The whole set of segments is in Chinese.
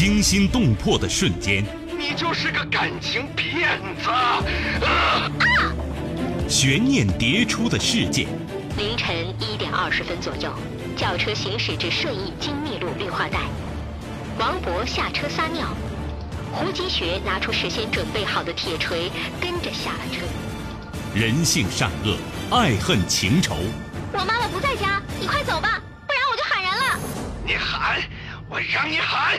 惊心动魄的瞬间，你就是个感情骗子！啊！悬念迭出的事件。凌晨一点二十分左右，轿车行驶至顺义金密路绿化带，王博下车撒尿，胡金学拿出事先准备好的铁锤，跟着下了车。人性善恶，爱恨情仇。我妈妈不在家，你快走吧，不然我就喊人了。你喊，我让你喊。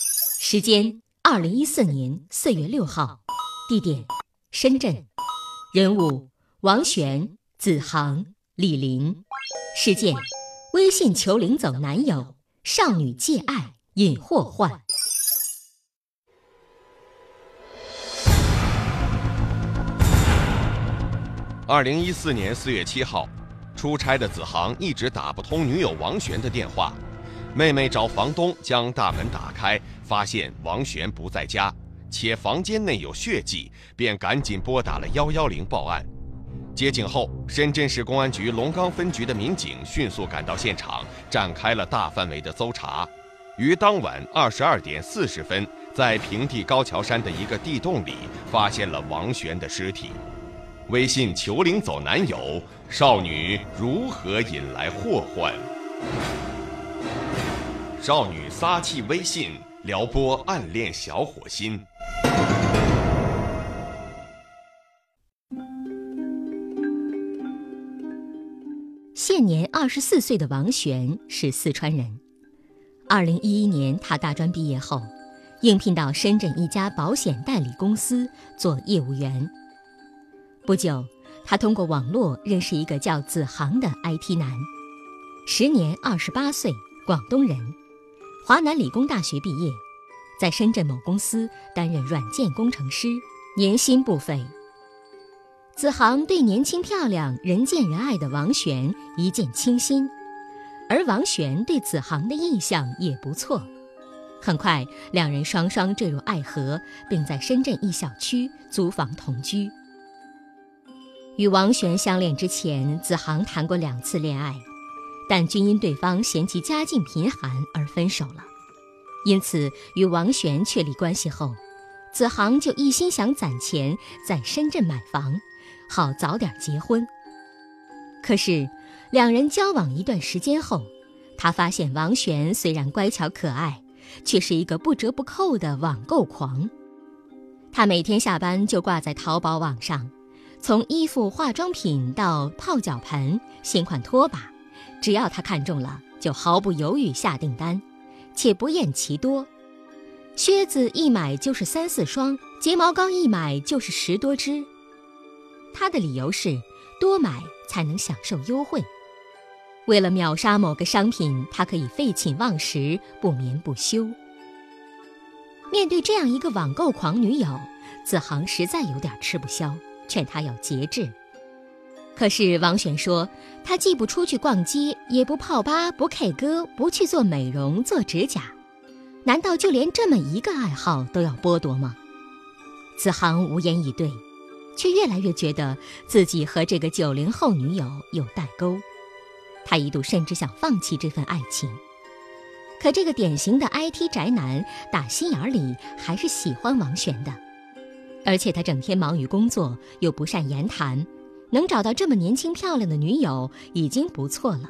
时间：二零一四年四月六号，地点：深圳。人物：王璇、子航、李林。事件：微信求领走男友，少女借爱引祸患。二零一四年四月七号，出差的子航一直打不通女友王璇的电话，妹妹找房东将大门打开，发现王璇不在家。且房间内有血迹，便赶紧拨打了幺幺零报案。接警后，深圳市公安局龙岗分局的民警迅速赶到现场，展开了大范围的搜查。于当晚二十二点四十分，在平地高桥山的一个地洞里，发现了王璇的尸体。微信求领走男友，少女如何引来祸患？少女撒气微信撩拨暗恋小火心。现年二十四岁的王璇是四川人。二零一一年，他大专毕业后，应聘到深圳一家保险代理公司做业务员。不久，他通过网络认识一个叫子航的 IT 男，时年二十八岁，广东人，华南理工大学毕业。在深圳某公司担任软件工程师，年薪不菲。子航对年轻漂亮、人见人爱的王璇一见倾心，而王璇对子航的印象也不错。很快，两人双双坠入爱河，并在深圳一小区租房同居。与王璇相恋之前，子航谈过两次恋爱，但均因对方嫌其家境贫寒而分手了。因此，与王璇确立关系后，子航就一心想攒钱在深圳买房，好早点结婚。可是，两人交往一段时间后，他发现王璇虽然乖巧可爱，却是一个不折不扣的网购狂。他每天下班就挂在淘宝网上，从衣服、化妆品到泡脚盆、新款拖把，只要他看中了，就毫不犹豫下订单。且不厌其多，靴子一买就是三四双，睫毛膏一买就是十多支。他的理由是多买才能享受优惠。为了秒杀某个商品，他可以废寝忘食、不眠不休。面对这样一个网购狂女友，子航实在有点吃不消，劝她要节制。可是王璇说，他既不出去逛街，也不泡吧，不 K 歌，不去做美容、做指甲，难道就连这么一个爱好都要剥夺吗？子航无言以对，却越来越觉得自己和这个九零后女友有代沟，他一度甚至想放弃这份爱情。可这个典型的 IT 宅男，打心眼里还是喜欢王璇的，而且他整天忙于工作，又不善言谈。能找到这么年轻漂亮的女友已经不错了，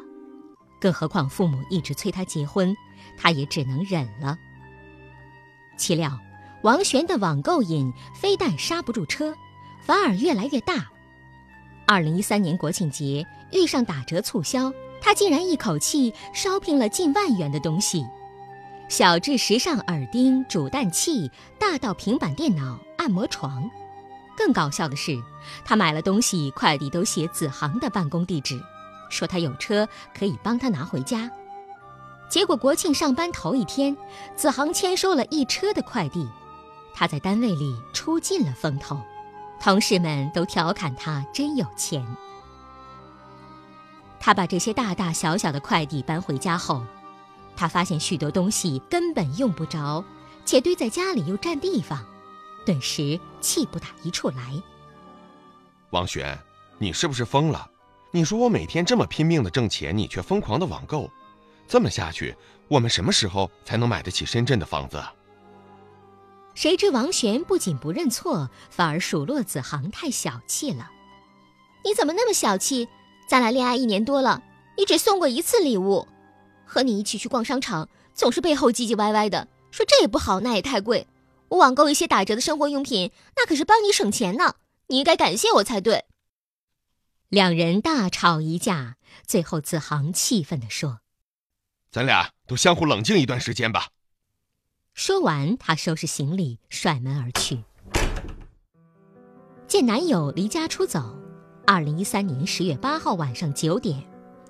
更何况父母一直催他结婚，他也只能忍了。岂料，王璇的网购瘾非但刹不住车，反而越来越大。二零一三年国庆节遇上打折促销，他竟然一口气 shopping 了近万元的东西，小至时尚耳钉、煮蛋器，大到平板电脑、按摩床。更搞笑的是，他买了东西，快递都写子航的办公地址，说他有车可以帮他拿回家。结果国庆上班头一天，子航签收了一车的快递，他在单位里出尽了风头，同事们都调侃他真有钱。他把这些大大小小的快递搬回家后，他发现许多东西根本用不着，且堆在家里又占地方，顿时气不打一处来。王璇，你是不是疯了？你说我每天这么拼命的挣钱，你却疯狂的网购，这么下去，我们什么时候才能买得起深圳的房子？谁知王璇不仅不认错，反而数落子航太小气了。你怎么那么小气？咱俩恋爱一年多了，你只送过一次礼物。和你一起去逛商场，总是背后唧唧歪歪的，说这也不好，那也太贵。我网购一些打折的生活用品，那可是帮你省钱呢，你应该感谢我才对。两人大吵一架，最后子航气愤地说：“咱俩都相互冷静一段时间吧。”说完，他收拾行李，甩门而去。见男友离家出走。二零一三年十月八号晚上九点，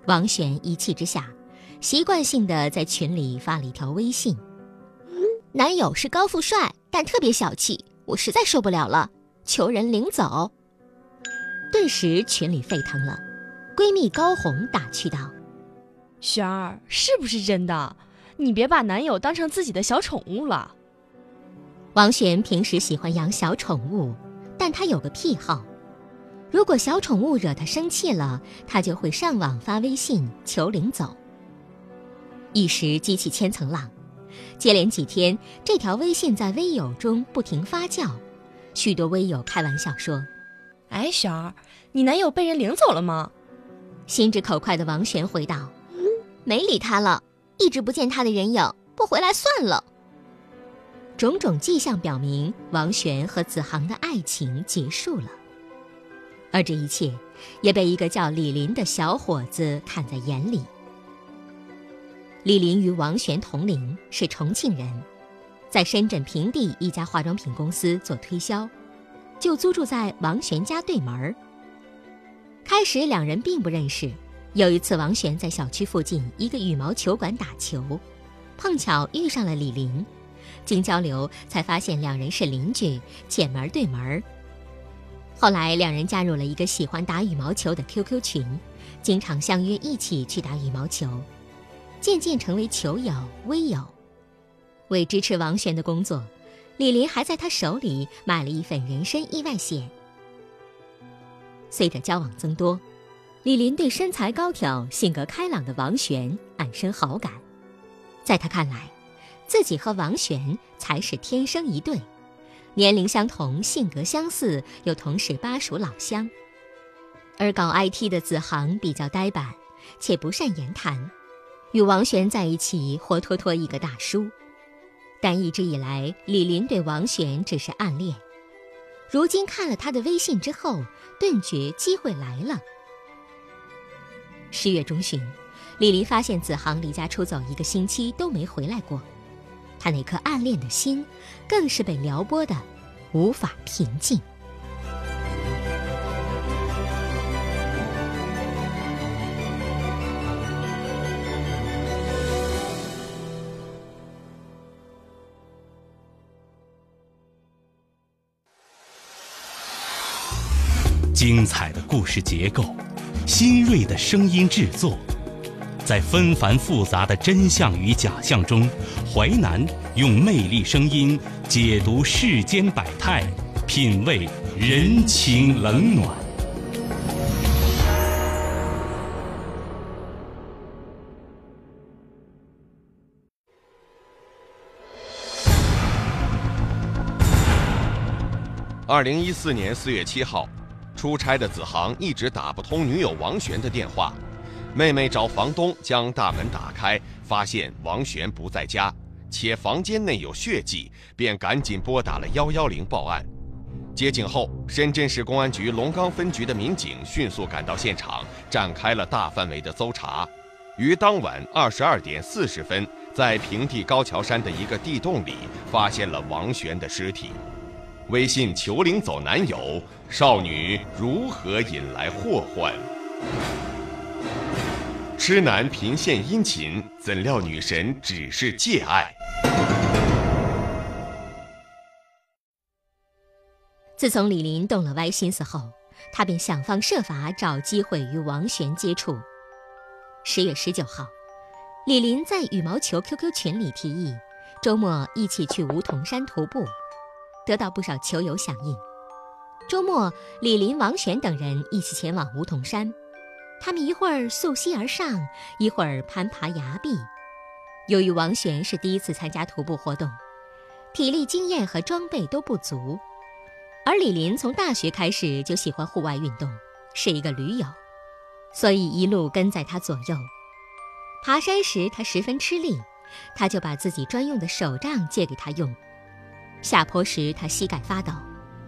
王璇一气之下，习惯性的在群里发了一条微信：“男友是高富帅，但特别小气，我实在受不了了，求人领走。”顿时群里沸腾了，闺蜜高红打趣道：“璇儿，是不是真的？你别把男友当成自己的小宠物了。”王璇平时喜欢养小宠物，但她有个癖好。如果小宠物惹她生气了，她就会上网发微信求领走。一时激起千层浪，接连几天，这条微信在微友中不停发酵。许多微友开玩笑说：“哎，璇儿，你男友被人领走了吗？”心直口快的王璇回道：“没理他了，一直不见他的人影，不回来算了。”种种迹象表明，王璇和子航的爱情结束了。而这一切，也被一个叫李林的小伙子看在眼里。李林与王璇同龄，是重庆人，在深圳平地一家化妆品公司做推销，就租住在王璇家对门儿。开始两人并不认识，有一次王璇在小区附近一个羽毛球馆打球，碰巧遇上了李林，经交流才发现两人是邻居，姐门对门儿。后来，两人加入了一个喜欢打羽毛球的 QQ 群，经常相约一起去打羽毛球，渐渐成为球友、微友。为支持王璇的工作，李林还在他手里买了一份人身意外险。随着交往增多，李林对身材高挑、性格开朗的王璇暗生好感。在他看来，自己和王璇才是天生一对。年龄相同，性格相似，又同是巴蜀老乡。而搞 IT 的子航比较呆板，且不善言谈，与王璇在一起，活脱脱一个大叔。但一直以来，李林对王璇只是暗恋。如今看了他的微信之后，顿觉机会来了。十月中旬，李林发现子航离家出走一个星期都没回来过。他那颗暗恋的心，更是被撩拨的无法平静。精彩的故事结构，新锐的声音制作。在纷繁复杂的真相与假象中，淮南用魅力声音解读世间百态，品味人情冷暖。二零一四年四月七号，出差的子航一直打不通女友王璇的电话。妹妹找房东将大门打开，发现王璇不在家，且房间内有血迹，便赶紧拨打了幺幺零报案。接警后，深圳市公安局龙岗分局的民警迅速赶到现场，展开了大范围的搜查。于当晚二十二点四十分，在平地高桥山的一个地洞里，发现了王璇的尸体。微信求领走男友，少女如何引来祸患？痴男频献殷勤，怎料女神只是借爱。自从李林动了歪心思后，他便想方设法找机会与王璇接触。十月十九号，李林在羽毛球 QQ 群里提议周末一起去梧桐山徒步，得到不少球友响应。周末，李林、王璇等人一起前往梧桐山，他们一会儿溯溪而上，一会儿攀爬崖壁。由于王璇是第一次参加徒步活动，体力经验和装备都不足。而李林从大学开始就喜欢户外运动，是一个驴友，所以一路跟在他左右。爬山时他十分吃力，他就把自己专用的手杖借给他用。下坡时他膝盖发抖，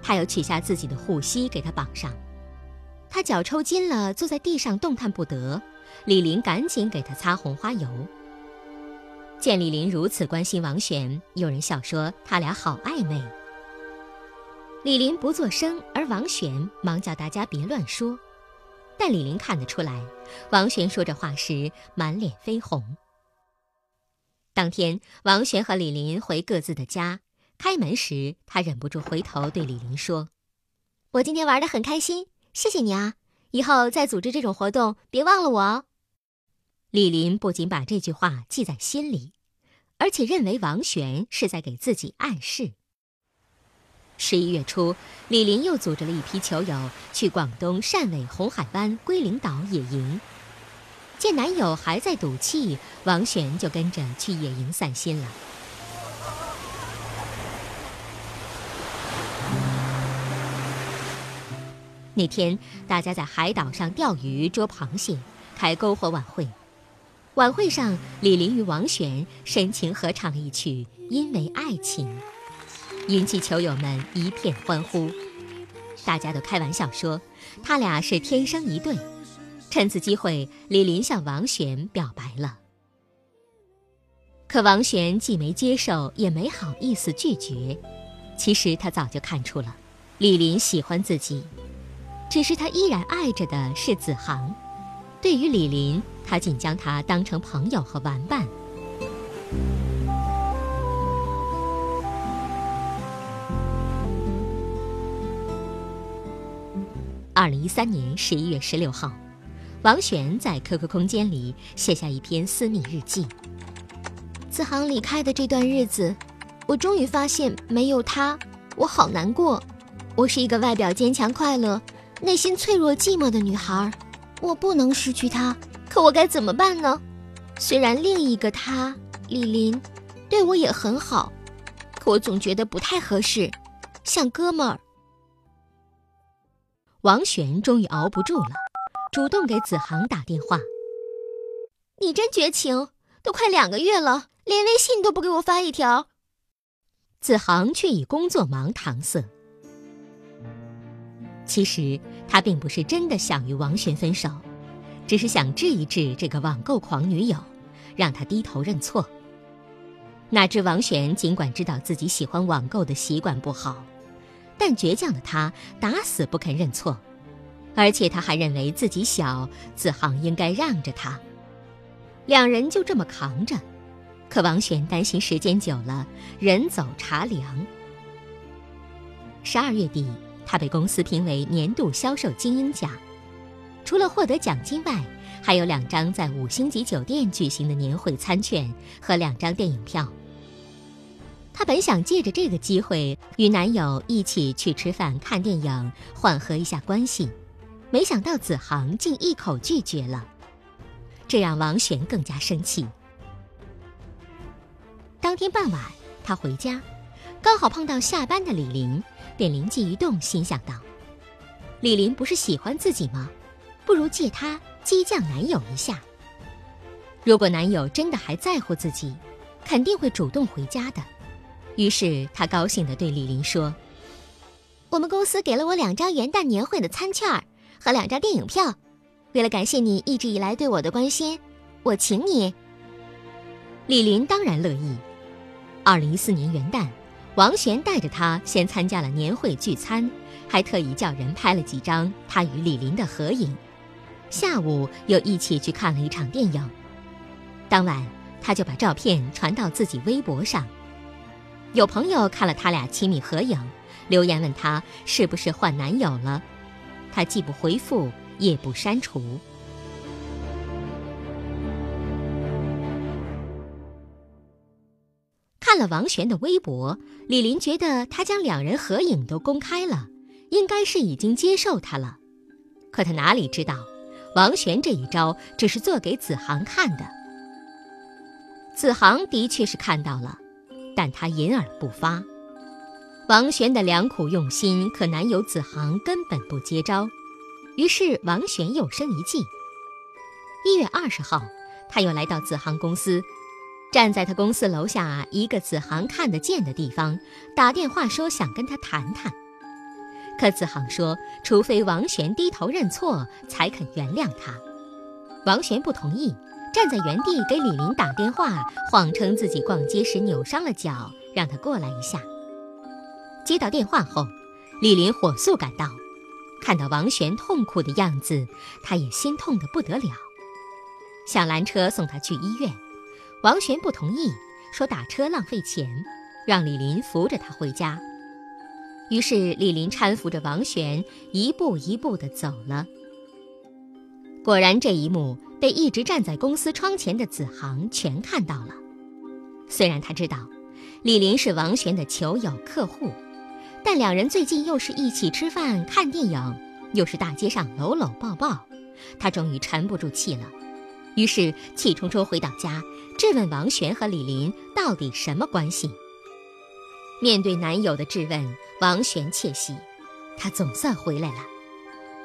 他又取下自己的护膝给他绑上。他脚抽筋了，坐在地上动弹不得，李林赶紧给他擦红花油。见李林如此关心王璇，有人笑说他俩好暧昧。李林不作声，而王璇忙叫大家别乱说。但李林看得出来，王璇说这话时满脸绯红。当天，王璇和李林回各自的家，开门时，他忍不住回头对李林说：“我今天玩得很开心，谢谢你啊！以后再组织这种活动，别忘了我哦。”李林不仅把这句话记在心里，而且认为王璇是在给自己暗示。十一月初，李林又组织了一批球友去广东汕尾红海湾龟苓岛野营。见男友还在赌气，王璇就跟着去野营散心了。那天，大家在海岛上钓鱼、捉螃蟹、开篝火晚会。晚会上，李林与王璇深情合唱了一曲《因为爱情》。引起球友们一片欢呼，大家都开玩笑说，他俩是天生一对。趁此机会，李林向王璇表白了。可王璇既没接受，也没好意思拒绝。其实他早就看出了，李林喜欢自己，只是他依然爱着的是子航。对于李林，他仅将他当成朋友和玩伴。二零一三年十一月十六号，王璇在 QQ 空间里写下一篇私密日记。子航离开的这段日子，我终于发现没有他，我好难过。我是一个外表坚强快乐，内心脆弱寂寞的女孩，我不能失去她。可我该怎么办呢？虽然另一个他李林对我也很好，可我总觉得不太合适，像哥们儿。王璇终于熬不住了，主动给子航打电话。你真绝情，都快两个月了，连微信都不给我发一条。子航却以工作忙搪塞。其实他并不是真的想与王璇分手，只是想治一治这个网购狂女友，让她低头认错。哪知王璇尽管知道自己喜欢网购的习惯不好。但倔强的他打死不肯认错，而且他还认为自己小，子航应该让着他。两人就这么扛着，可王璇担心时间久了人走茶凉。十二月底，他被公司评为年度销售精英奖，除了获得奖金外，还有两张在五星级酒店举行的年会餐券和两张电影票。她本想借着这个机会与男友一起去吃饭、看电影，缓和一下关系，没想到子航竟一口拒绝了，这让王璇更加生气。当天傍晚，她回家，刚好碰到下班的李玲，便灵机一动，心想到：李林不是喜欢自己吗？不如借他激将男友一下。如果男友真的还在乎自己，肯定会主动回家的。于是他高兴地对李林说：“我们公司给了我两张元旦年会的餐券和两张电影票，为了感谢你一直以来对我的关心，我请你。”李林当然乐意。二零一四年元旦，王璇带着他先参加了年会聚餐，还特意叫人拍了几张他与李林的合影。下午又一起去看了一场电影。当晚，他就把照片传到自己微博上。有朋友看了他俩亲密合影，留言问他是不是换男友了，他既不回复，也不删除。了王璇的微博，李林觉得他将两人合影都公开了，应该是已经接受他了。可他哪里知道，王璇这一招只是做给子航看的。子航的确是看到了，但他隐而不发。王璇的良苦用心，可男友子航根本不接招。于是王璇又生一计。一月二十号，他又来到子航公司。站在他公司楼下一个子航看得见的地方，打电话说想跟他谈谈。可子航说，除非王璇低头认错，才肯原谅他。王璇不同意，站在原地给李林打电话，谎称自己逛街时扭伤了脚，让他过来一下。接到电话后，李林火速赶到，看到王璇痛苦的样子，他也心痛得不得了，想拦车送他去医院。王璇不同意，说打车浪费钱，让李林扶着他回家。于是李林搀扶着王璇一步一步地走了。果然，这一幕被一直站在公司窗前的子航全看到了。虽然他知道李林是王璇的球友客户，但两人最近又是一起吃饭、看电影，又是大街上搂搂抱抱，他终于沉不住气了。于是气冲冲回到家。质问王璇和李林到底什么关系？面对男友的质问，王璇窃喜，他总算回来了。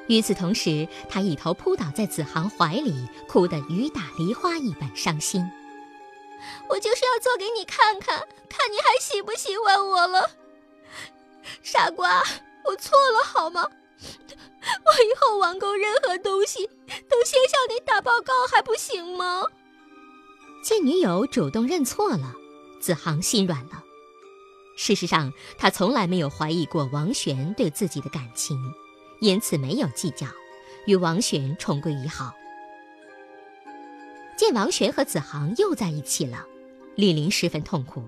与此同时，他一头扑倒在子航怀里，哭得雨打梨花一般伤心。我就是要做给你看看，看你还喜不喜欢我了。傻瓜，我错了好吗？我以后网购任何东西都先向你打报告，还不行吗？见女友主动认错了，子航心软了。事实上，他从来没有怀疑过王璇对自己的感情，因此没有计较，与王璇重归于好。见王璇和子航又在一起了，李林十分痛苦，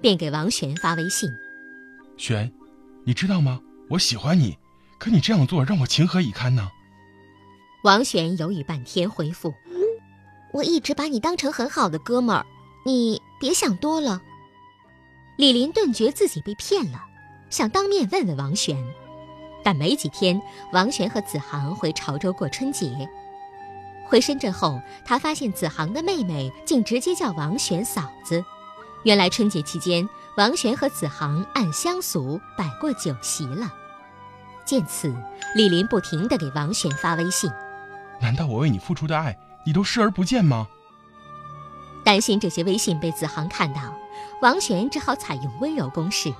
便给王璇发微信：“璇，你知道吗？我喜欢你，可你这样做让我情何以堪呢？”王璇犹豫半天，回复。我一直把你当成很好的哥们儿，你别想多了。李林顿觉自己被骗了，想当面问问王璇，但没几天，王璇和子航回潮州过春节。回深圳后，他发现子航的妹妹竟直接叫王璇嫂子。原来春节期间，王璇和子航按乡俗摆过酒席了。见此，李林不停地给王璇发微信：“难道我为你付出的爱？”你都视而不见吗？担心这些微信被子航看到，王璇只好采用温柔攻势：“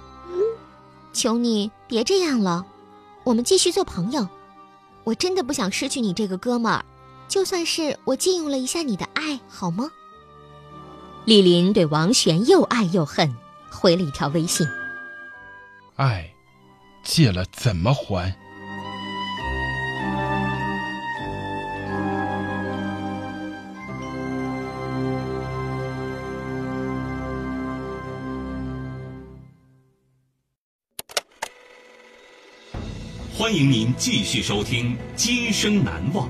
求你别这样了，我们继续做朋友。我真的不想失去你这个哥们儿，就算是我借用了一下你的爱，好吗？”李林对王璇又爱又恨，回了一条微信：“爱，借了怎么还？”欢迎您继续收听《今生难忘》，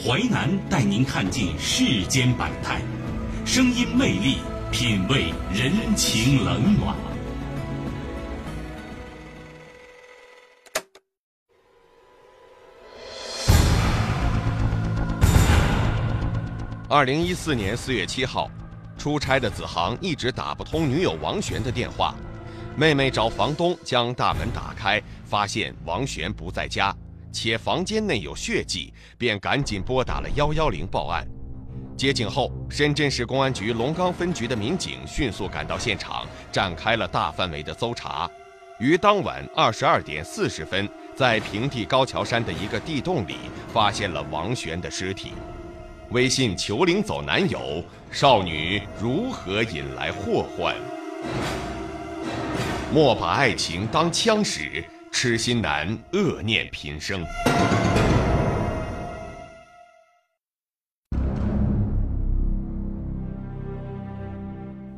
淮南带您看尽世间百态，声音魅力，品味人情冷暖。二零一四年四月七号，出差的子航一直打不通女友王璇的电话。妹妹找房东将大门打开，发现王璇不在家，且房间内有血迹，便赶紧拨打了幺幺零报案。接警后，深圳市公安局龙岗分局的民警迅速赶到现场，展开了大范围的搜查。于当晚二十二点四十分，在平地高桥山的一个地洞里，发现了王璇的尸体。微信求领走男友，少女如何引来祸患？莫把爱情当枪使，痴心难，恶念频生。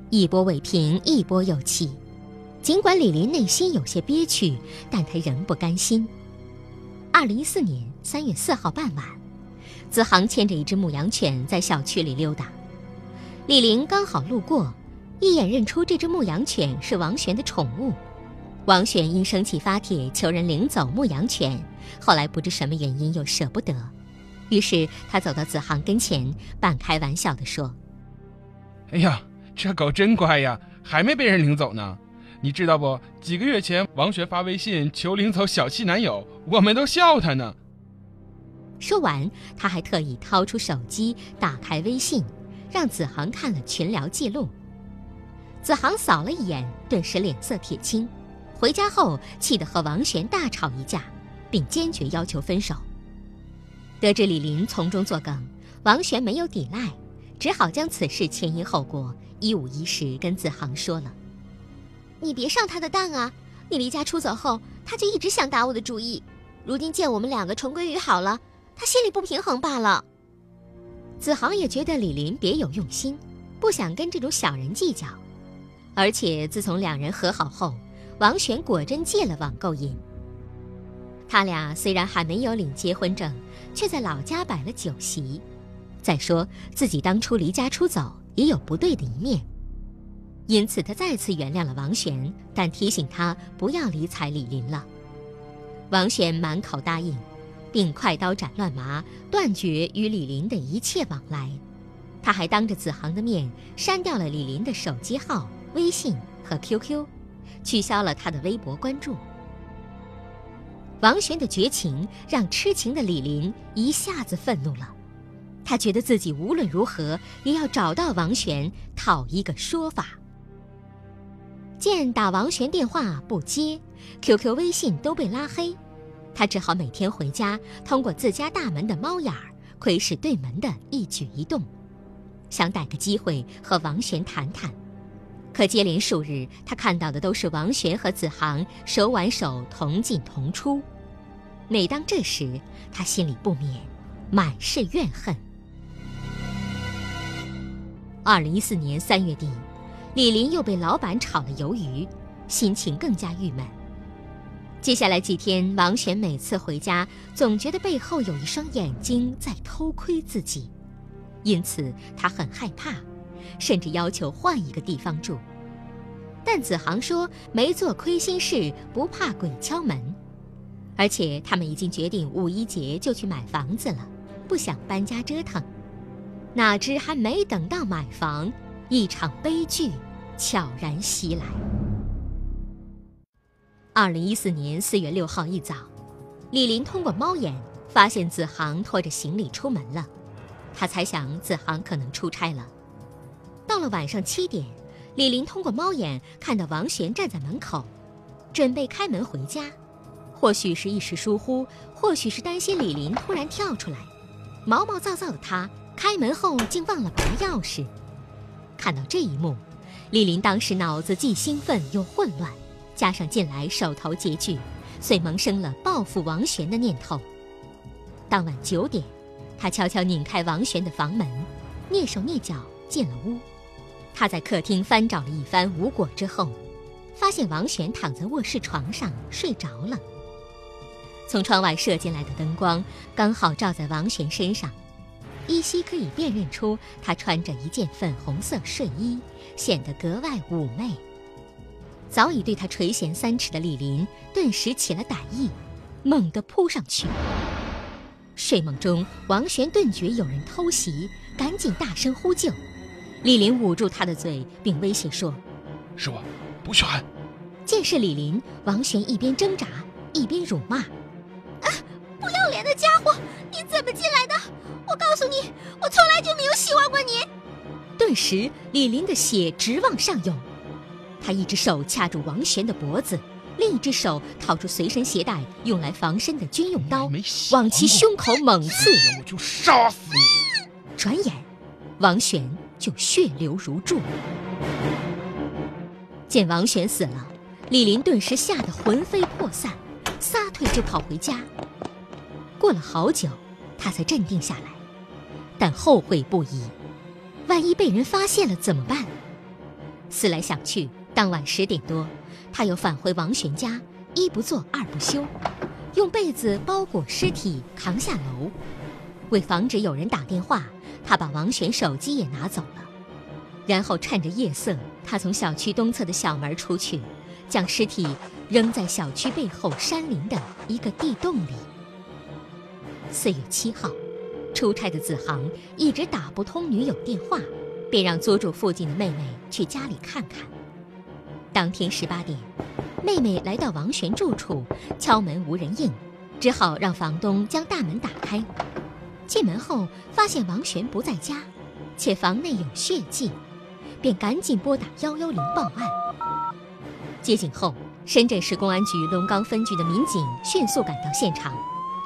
一波未平，一波又起。尽管李林内心有些憋屈，但他仍不甘心。二零一四年三月四号傍晚，子航牵着一只牧羊犬在小区里溜达，李林刚好路过，一眼认出这只牧羊犬是王璇的宠物，王璇因生气发帖求人领走牧羊犬，后来不知什么原因又舍不得，于是他走到子航跟前，半开玩笑地说：“哎呀，这狗真乖呀，还没被人领走呢。你知道不？几个月前王璇发微信求领走小气男友，我们都笑他呢。”说完，他还特意掏出手机，打开微信，让子航看了群聊记录。子航扫了一眼，顿时脸色铁青。回家后，气得和王璇大吵一架，并坚决要求分手。得知李林从中作梗，王璇没有抵赖，只好将此事前因后果一五一十跟子航说了。你别上他的当啊！你离家出走后，他就一直想打我的主意。如今见我们两个重归于好了，他心里不平衡罢了。子航也觉得李林别有用心，不想跟这种小人计较。而且自从两人和好后，王璇果真戒了网购瘾。他俩虽然还没有领结婚证，却在老家摆了酒席。再说自己当初离家出走也有不对的一面，因此他再次原谅了王璇，但提醒他不要理睬李林了。王璇满口答应，并快刀斩乱麻，断绝与李林的一切往来。他还当着子航的面删掉了李林的手机号、微信和 QQ。取消了他的微博关注。王璇的绝情让痴情的李林一下子愤怒了，他觉得自己无论如何也要找到王璇讨一个说法。见打王璇电话不接，QQ、微信都被拉黑，他只好每天回家，通过自家大门的猫眼儿窥视对门的一举一动，想逮个机会和王璇谈谈。可接连数日，他看到的都是王璇和子航手挽手同进同出。每当这时，他心里不免满是怨恨。二零一四年三月底，李林又被老板炒了鱿鱼，心情更加郁闷。接下来几天，王璇每次回家，总觉得背后有一双眼睛在偷窥自己，因此他很害怕。甚至要求换一个地方住，但子航说没做亏心事，不怕鬼敲门，而且他们已经决定五一节就去买房子了，不想搬家折腾。哪知还没等到买房，一场悲剧悄然袭来。二零一四年四月六号一早，李林通过猫眼发现子航拖着行李出门了，他猜想子航可能出差了。到了晚上七点，李林通过猫眼看到王璇站在门口，准备开门回家。或许是一时疏忽，或许是担心李林突然跳出来，毛毛躁躁的他开门后竟忘了拔钥匙。看到这一幕，李林当时脑子既兴奋又混乱，加上近来手头拮据，遂萌生了报复王璇的念头。当晚九点，他悄悄拧开王璇的房门，蹑手蹑脚进了屋。他在客厅翻找了一番无果之后，发现王璇躺在卧室床上睡着了。从窗外射进来的灯光刚好照在王璇身上，依稀可以辨认出他穿着一件粉红色睡衣，显得格外妩媚。早已对他垂涎三尺的李林顿时起了歹意，猛地扑上去。睡梦中，王璇顿觉有人偷袭，赶紧大声呼救。李林捂住他的嘴，并威胁说：“是我，不许喊！”见是李林，王璇一边挣扎一边辱骂：“啊，不要脸的家伙！你怎么进来的？我告诉你，我从来就没有喜欢过你！”顿时，李林的血直往上涌，他一只手掐住王璇的脖子，另一只手掏出随身携带用来防身的军用刀，往其胸口猛刺。我就杀死你！转眼，王璇。就血流如注。见王璇死了，李林顿时吓得魂飞魄散，撒腿就跑回家。过了好久，他才镇定下来，但后悔不已。万一被人发现了怎么办？思来想去，当晚十点多，他又返回王玄家，一不做二不休，用被子包裹尸体扛下楼。为防止有人打电话，他把王玄手机也拿走了。然后趁着夜色，他从小区东侧的小门出去，将尸体扔在小区背后山林的一个地洞里。四月七号，出差的子航一直打不通女友电话，便让租住附近的妹妹去家里看看。当天十八点，妹妹来到王璇住处，敲门无人应，只好让房东将大门打开。进门后发现王璇不在家，且房内有血迹。便赶紧拨打幺幺零报案。接警后，深圳市公安局龙岗分局的民警迅速赶到现场，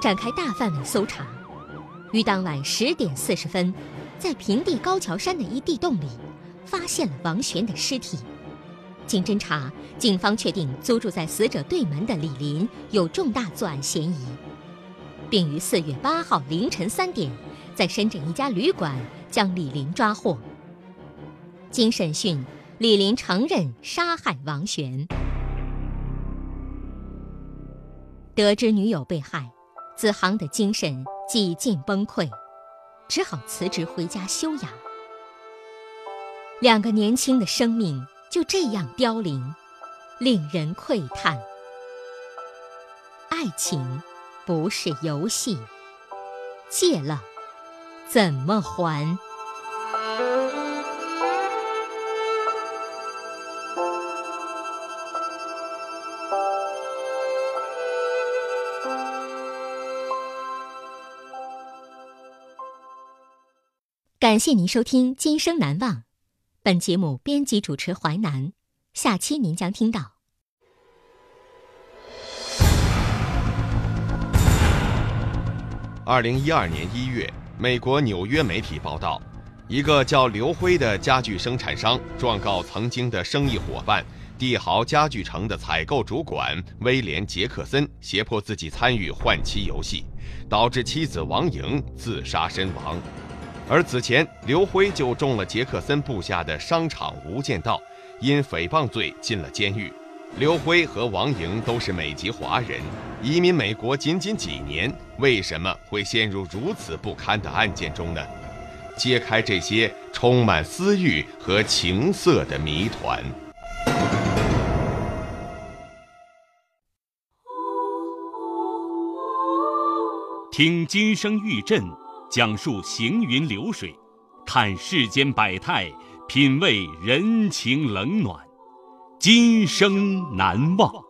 展开大范围搜查。于当晚十点四十分，在平地高桥山的一地洞里，发现了王璇的尸体。经侦查，警方确定租住在死者对门的李林有重大作案嫌疑，并于四月八号凌晨三点，在深圳一家旅馆将李林抓获。经审讯，李林承认杀害王璇。得知女友被害，子航的精神几近崩溃，只好辞职回家休养。两个年轻的生命就这样凋零，令人喟叹。爱情不是游戏，借了怎么还？感谢您收听《今生难忘》，本节目编辑主持淮南，下期您将听到。二零一二年一月，美国纽约媒体报道，一个叫刘辉的家具生产商状告曾经的生意伙伴帝豪家具城的采购主管威廉·杰克森，胁迫自己参与换妻游戏，导致妻子王莹自杀身亡。而此前，刘辉就中了杰克森布下的商场无间道，因诽谤罪进了监狱。刘辉和王莹都是美籍华人，移民美国仅仅几年，为什么会陷入如此不堪的案件中呢？揭开这些充满私欲和情色的谜团。听今生玉振。讲述行云流水，看世间百态，品味人情冷暖，今生难忘。